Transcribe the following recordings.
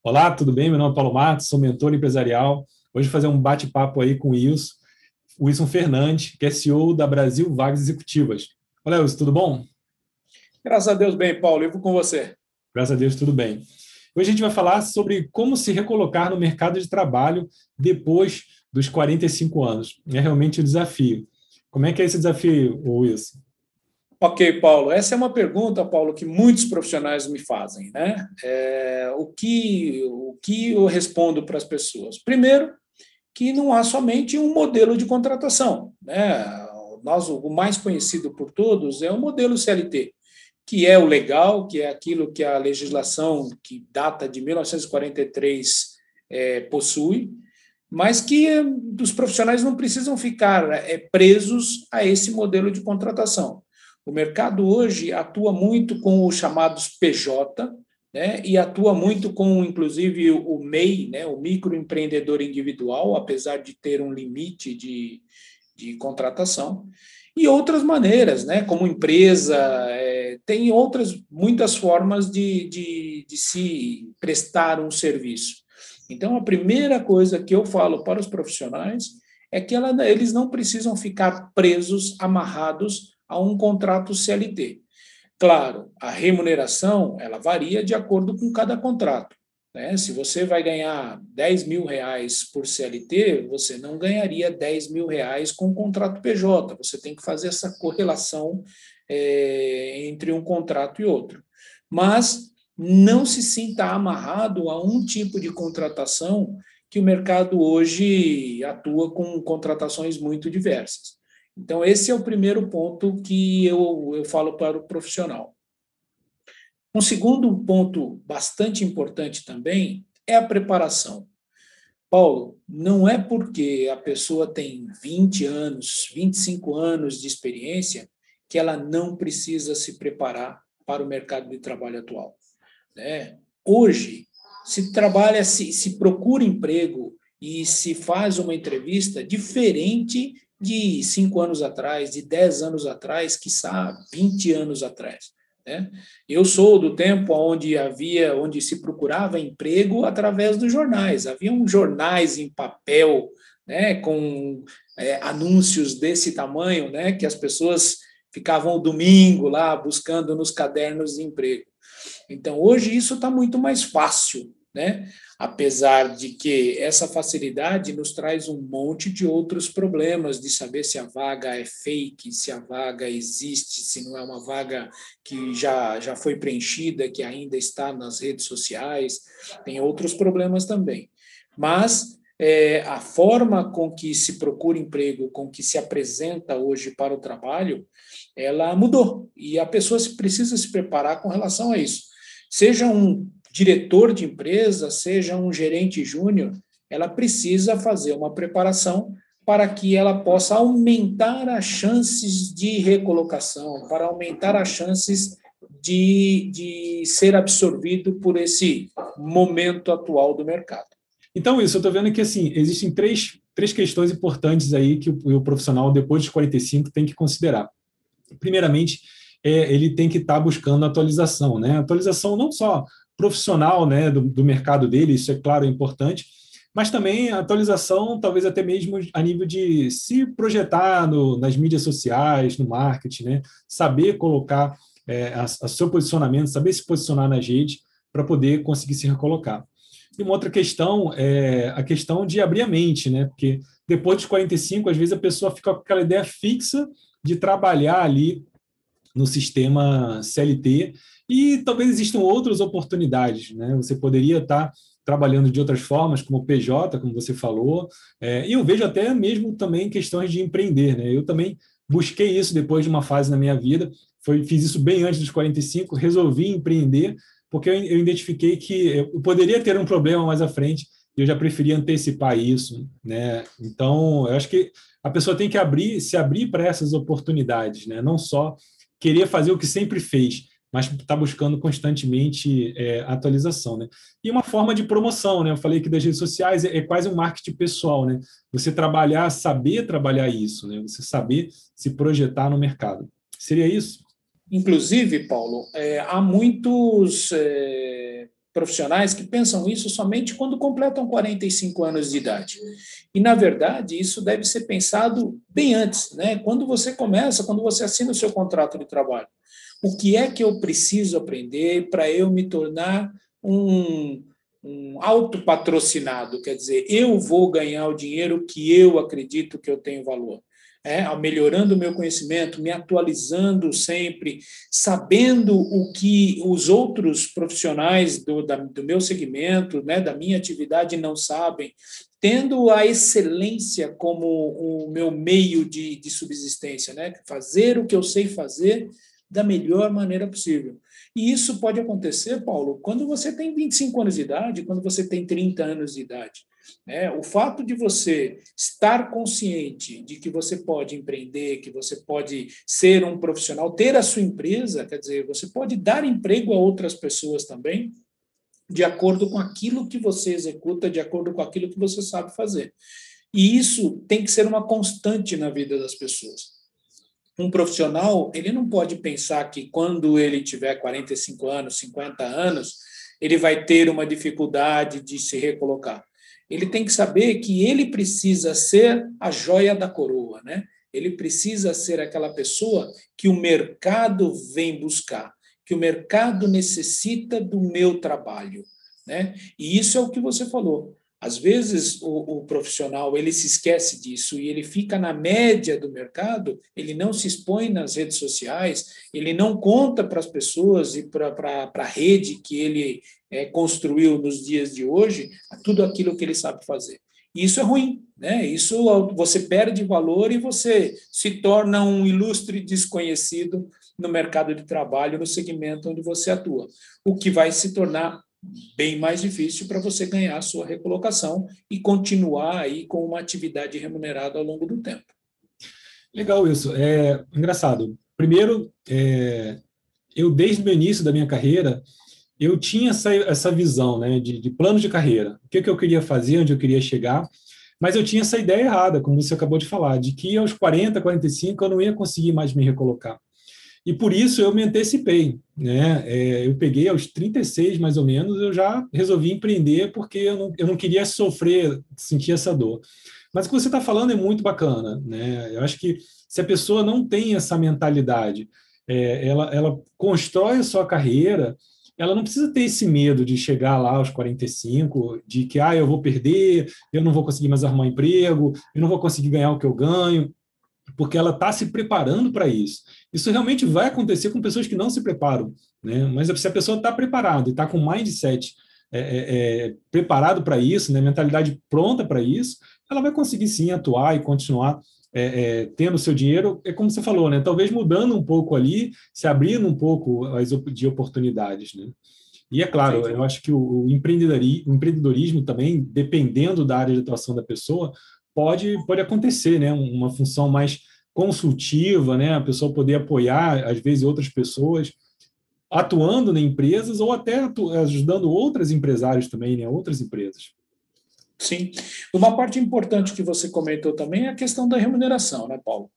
Olá, tudo bem? Meu nome é Paulo Matos, sou mentor empresarial. Hoje vou fazer um bate-papo aí com o Wilson, Wilson Fernandes, que é CEO da Brasil Vagas Executivas. Olá, Wilson, tudo bom? Graças a Deus, bem, Paulo. E com você? Graças a Deus, tudo bem. Hoje a gente vai falar sobre como se recolocar no mercado de trabalho depois dos 45 anos. É realmente um desafio. Como é que é esse desafio, Wilson? Ok, Paulo. Essa é uma pergunta, Paulo, que muitos profissionais me fazem, né? É, o, que, o que eu respondo para as pessoas? Primeiro, que não há somente um modelo de contratação, né? Nós, o mais conhecido por todos é o modelo CLT, que é o legal, que é aquilo que a legislação que data de 1943 é, possui, mas que os profissionais não precisam ficar é, presos a esse modelo de contratação. O mercado hoje atua muito com os chamados PJ, né, e atua muito com, inclusive, o MEI, né, o microempreendedor individual, apesar de ter um limite de, de contratação, e outras maneiras, né, como empresa, é, tem outras, muitas formas de, de, de se prestar um serviço. Então, a primeira coisa que eu falo para os profissionais é que ela, eles não precisam ficar presos, amarrados a um contrato CLT. Claro, a remuneração ela varia de acordo com cada contrato. Né? Se você vai ganhar 10 mil reais por CLT, você não ganharia 10 mil reais com o contrato PJ. Você tem que fazer essa correlação é, entre um contrato e outro. Mas não se sinta amarrado a um tipo de contratação que o mercado hoje atua com contratações muito diversas. Então, esse é o primeiro ponto que eu, eu falo para o profissional. Um segundo ponto bastante importante também é a preparação. Paulo, não é porque a pessoa tem 20 anos, 25 anos de experiência que ela não precisa se preparar para o mercado de trabalho atual. Né? Hoje, se trabalha, se, se procura emprego e se faz uma entrevista diferente de cinco anos atrás, de dez anos atrás, quiçá 20 anos atrás. Né? Eu sou do tempo onde havia, onde se procurava emprego através dos jornais. Haviam jornais em papel, né, com é, anúncios desse tamanho, né, que as pessoas ficavam domingo lá buscando nos cadernos de emprego. Então, hoje isso está muito mais fácil né? Apesar de que essa facilidade nos traz um monte de outros problemas de saber se a vaga é fake, se a vaga existe, se não é uma vaga que já, já foi preenchida, que ainda está nas redes sociais, tem outros problemas também. Mas é, a forma com que se procura emprego, com que se apresenta hoje para o trabalho, ela mudou e a pessoa precisa se preparar com relação a isso. Seja um diretor de empresa, seja um gerente júnior, ela precisa fazer uma preparação para que ela possa aumentar as chances de recolocação, para aumentar as chances de, de ser absorvido por esse momento atual do mercado. Então, isso, eu estou vendo que assim, existem três, três questões importantes aí que o, o profissional, depois dos 45, tem que considerar. Primeiramente, é, ele tem que estar tá buscando atualização, né? Atualização não só profissional né, do, do mercado dele, isso é claro, é importante, mas também a atualização, talvez até mesmo a nível de se projetar no, nas mídias sociais, no marketing, né? saber colocar é, a, a seu posicionamento, saber se posicionar nas redes para poder conseguir se recolocar. E uma outra questão é a questão de abrir a mente, né? Porque depois dos 45, às vezes a pessoa fica com aquela ideia fixa de trabalhar ali no sistema CLT e talvez existam outras oportunidades, né? Você poderia estar trabalhando de outras formas, como PJ, como você falou, é, e eu vejo até mesmo também questões de empreender, né? Eu também busquei isso depois de uma fase na minha vida, foi, fiz isso bem antes dos 45, resolvi empreender, porque eu, eu identifiquei que eu poderia ter um problema mais à frente, e eu já preferia antecipar isso, né? Então, eu acho que a pessoa tem que abrir, se abrir para essas oportunidades, né? Não só querer fazer o que sempre fez, mas está buscando constantemente é, atualização, né? E uma forma de promoção, né? Eu falei que das redes sociais é, é, quase um marketing pessoal, né? Você trabalhar, saber trabalhar isso, né? Você saber se projetar no mercado. Seria isso? Inclusive, Paulo, é, há muitos é, profissionais que pensam isso somente quando completam 45 anos de idade. E, na verdade, isso deve ser pensado bem antes, né? quando você começa, quando você assina o seu contrato de trabalho. O que é que eu preciso aprender para eu me tornar um, um autopatrocinado? Quer dizer, eu vou ganhar o dinheiro que eu acredito que eu tenho valor é, melhorando o meu conhecimento, me atualizando sempre, sabendo o que os outros profissionais do, da, do meu segmento, né, da minha atividade não sabem, tendo a excelência como o meu meio de, de subsistência, né, fazer o que eu sei fazer da melhor maneira possível. E isso pode acontecer, Paulo, quando você tem 25 anos de idade, quando você tem 30 anos de idade. Né? O fato de você estar consciente de que você pode empreender, que você pode ser um profissional, ter a sua empresa, quer dizer, você pode dar emprego a outras pessoas também, de acordo com aquilo que você executa, de acordo com aquilo que você sabe fazer. E isso tem que ser uma constante na vida das pessoas. Um profissional, ele não pode pensar que quando ele tiver 45 anos, 50 anos, ele vai ter uma dificuldade de se recolocar ele tem que saber que ele precisa ser a joia da coroa, né? Ele precisa ser aquela pessoa que o mercado vem buscar, que o mercado necessita do meu trabalho, né? E isso é o que você falou. Às vezes o, o, profissional ele se esquece disso e ele fica na média do mercado, ele não se expõe nas redes sociais, ele não conta para as pessoas e para a rede que ele é, construiu nos dias de hoje tudo aquilo que ele sabe fazer. Isso é ruim, né? Isso você perde valor e você se torna um ilustre desconhecido no mercado de trabalho, no segmento onde você atua, o que vai se tornar bem mais difícil para você ganhar a sua recolocação e continuar aí com uma atividade remunerada ao longo do tempo. Legal isso. É engraçado. Primeiro, é, eu desde o início da minha carreira eu tinha essa, essa visão né, de, de plano de carreira, o que, que eu queria fazer, onde eu queria chegar, mas eu tinha essa ideia errada, como você acabou de falar, de que aos 40, 45 eu não ia conseguir mais me recolocar. E por isso eu me antecipei. Né? É, eu peguei aos 36, mais ou menos, eu já resolvi empreender porque eu não, eu não queria sofrer, sentir essa dor. Mas o que você está falando é muito bacana. Né? Eu acho que se a pessoa não tem essa mentalidade, é, ela, ela constrói a sua carreira, ela não precisa ter esse medo de chegar lá aos 45, de que ah, eu vou perder, eu não vou conseguir mais arrumar emprego, eu não vou conseguir ganhar o que eu ganho porque ela está se preparando para isso. Isso realmente vai acontecer com pessoas que não se preparam, né? Mas se a pessoa está preparada e está com mindset é, é, é, preparado para isso, né? mentalidade pronta para isso, ela vai conseguir sim atuar e continuar é, é, tendo seu dinheiro, é como você falou, né? Talvez mudando um pouco ali, se abrindo um pouco as de oportunidades, né? E é claro, eu acho que o, empreendedorismo, o empreendedorismo também, dependendo da área de atuação da pessoa, pode, pode acontecer, né? Uma função mais consultiva, né? A pessoa poder apoiar, às vezes, outras pessoas atuando em empresas ou até ajudando outras empresários também, né? Outras empresas. Sim. Uma parte importante que você comentou também é a questão da remuneração, né, Paulo?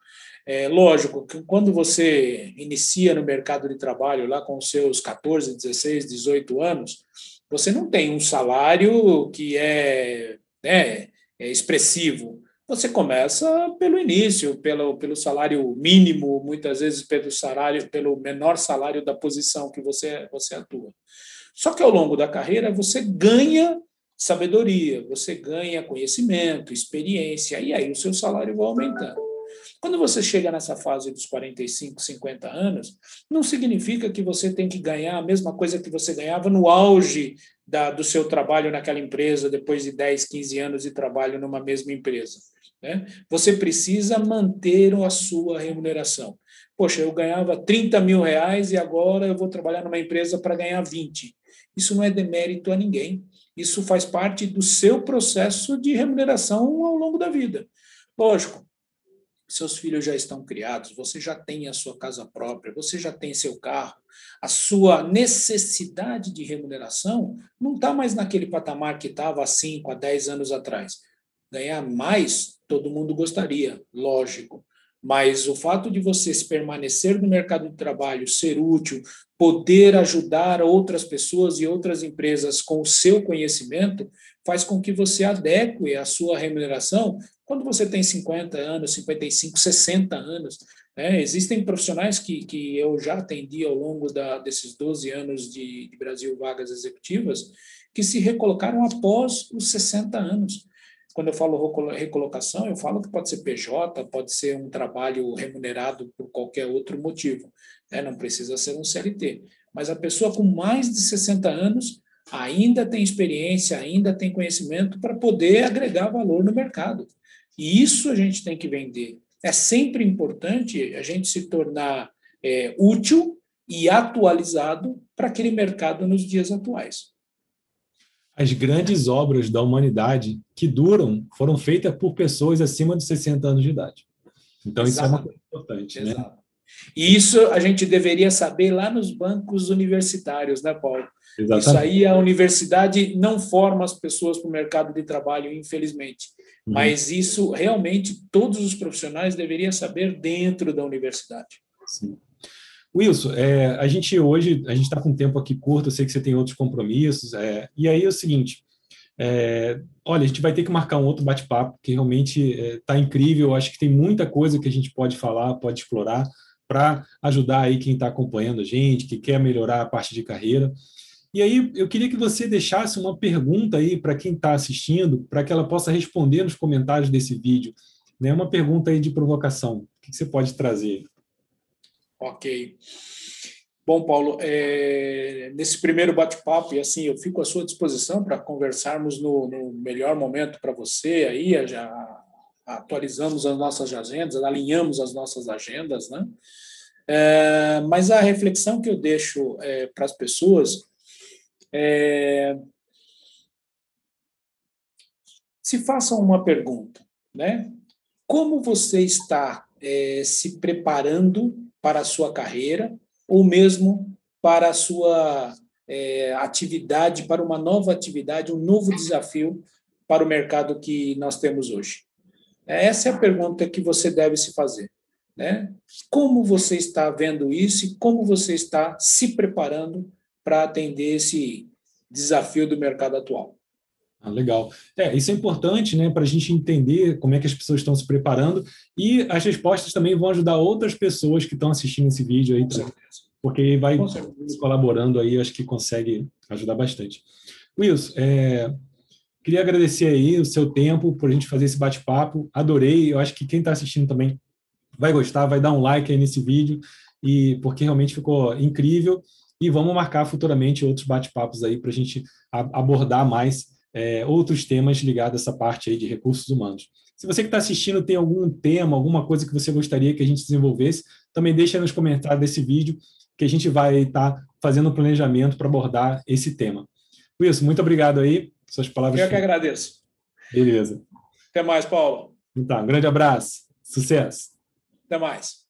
É lógico que quando você inicia no mercado de trabalho lá com seus 14, 16, 18 anos, você não tem um salário que é, né, é, expressivo. Você começa pelo início, pelo, pelo salário mínimo, muitas vezes pelo salário, pelo menor salário da posição que você, você atua. Só que ao longo da carreira você ganha sabedoria, você ganha conhecimento, experiência, e aí o seu salário vai aumentando. Quando você chega nessa fase dos 45, 50 anos, não significa que você tem que ganhar a mesma coisa que você ganhava no auge da, do seu trabalho naquela empresa, depois de 10, 15 anos de trabalho numa mesma empresa. Né? Você precisa manter a sua remuneração. Poxa, eu ganhava 30 mil reais e agora eu vou trabalhar numa empresa para ganhar 20. Isso não é demérito a ninguém. Isso faz parte do seu processo de remuneração ao longo da vida. Lógico, seus filhos já estão criados, você já tem a sua casa própria, você já tem seu carro, a sua necessidade de remuneração não está mais naquele patamar que estava há 5, a 10 anos atrás. Ganhar mais, todo mundo gostaria, lógico. Mas o fato de você permanecer no mercado de trabalho, ser útil, poder ajudar outras pessoas e outras empresas com o seu conhecimento, faz com que você adeque a sua remuneração quando você tem 50 anos, 55, 60 anos. Né? Existem profissionais que, que eu já atendi ao longo da, desses 12 anos de, de Brasil Vagas Executivas que se recolocaram após os 60 anos. Quando eu falo recolocação, eu falo que pode ser PJ, pode ser um trabalho remunerado por qualquer outro motivo, né? não precisa ser um CLT. Mas a pessoa com mais de 60 anos ainda tem experiência, ainda tem conhecimento para poder agregar valor no mercado. E isso a gente tem que vender. É sempre importante a gente se tornar é, útil e atualizado para aquele mercado nos dias atuais. As grandes obras da humanidade que duram foram feitas por pessoas acima de 60 anos de idade. Então, Exato. isso é uma coisa importante. Né? Exato. Né? E isso a gente deveria saber lá nos bancos universitários, né, Paulo? Exatamente. Isso aí a universidade não forma as pessoas para o mercado de trabalho, infelizmente. Uhum. Mas isso realmente todos os profissionais deveriam saber dentro da universidade. Sim. Wilson, é, a gente hoje, a gente está com um tempo aqui curto, eu sei que você tem outros compromissos, é, e aí é o seguinte, é, olha, a gente vai ter que marcar um outro bate-papo, que realmente está é, incrível, eu acho que tem muita coisa que a gente pode falar, pode explorar, para ajudar aí quem está acompanhando a gente, que quer melhorar a parte de carreira. E aí eu queria que você deixasse uma pergunta aí para quem está assistindo, para que ela possa responder nos comentários desse vídeo. Né? Uma pergunta aí de provocação. O que você pode trazer? Ok. Bom, Paulo, é, nesse primeiro bate-papo, e assim, eu fico à sua disposição para conversarmos no, no, melhor momento para você, aí já atualizamos as nossas agendas, alinhamos as nossas agendas, né? É, mas a reflexão que eu deixo é, para as pessoas é, se façam uma pergunta, né? Como você está é, se preparando para a sua carreira ou mesmo para a sua é, atividade, para uma nova atividade, um novo desafio para o mercado que nós temos hoje? Essa é a pergunta que você deve se fazer. Né? Como você está vendo isso e como você está se preparando para atender esse desafio do mercado atual? Ah, legal. É, isso é importante né, para a gente entender como é que as pessoas estão se preparando e as respostas também vão ajudar outras pessoas que estão assistindo esse vídeo aí, pra, porque vai colaborando aí, acho que consegue ajudar bastante. Wilson, é, queria agradecer aí o seu tempo por a gente fazer esse bate-papo, adorei, eu acho que quem está assistindo também vai gostar, vai dar um like aí nesse vídeo, e porque realmente ficou incrível, e vamos marcar futuramente outros bate-papos aí para a gente abordar mais é, outros temas ligados a essa parte aí de recursos humanos. Se você que está assistindo tem algum tema, alguma coisa que você gostaria que a gente desenvolvesse, também deixa nos comentários desse vídeo que a gente vai estar tá fazendo um planejamento para abordar esse tema. Wilson, muito obrigado aí. Suas palavras. Eu que agradeço. Beleza. Até mais, Paulo. Então, um grande abraço. Sucesso. Até mais.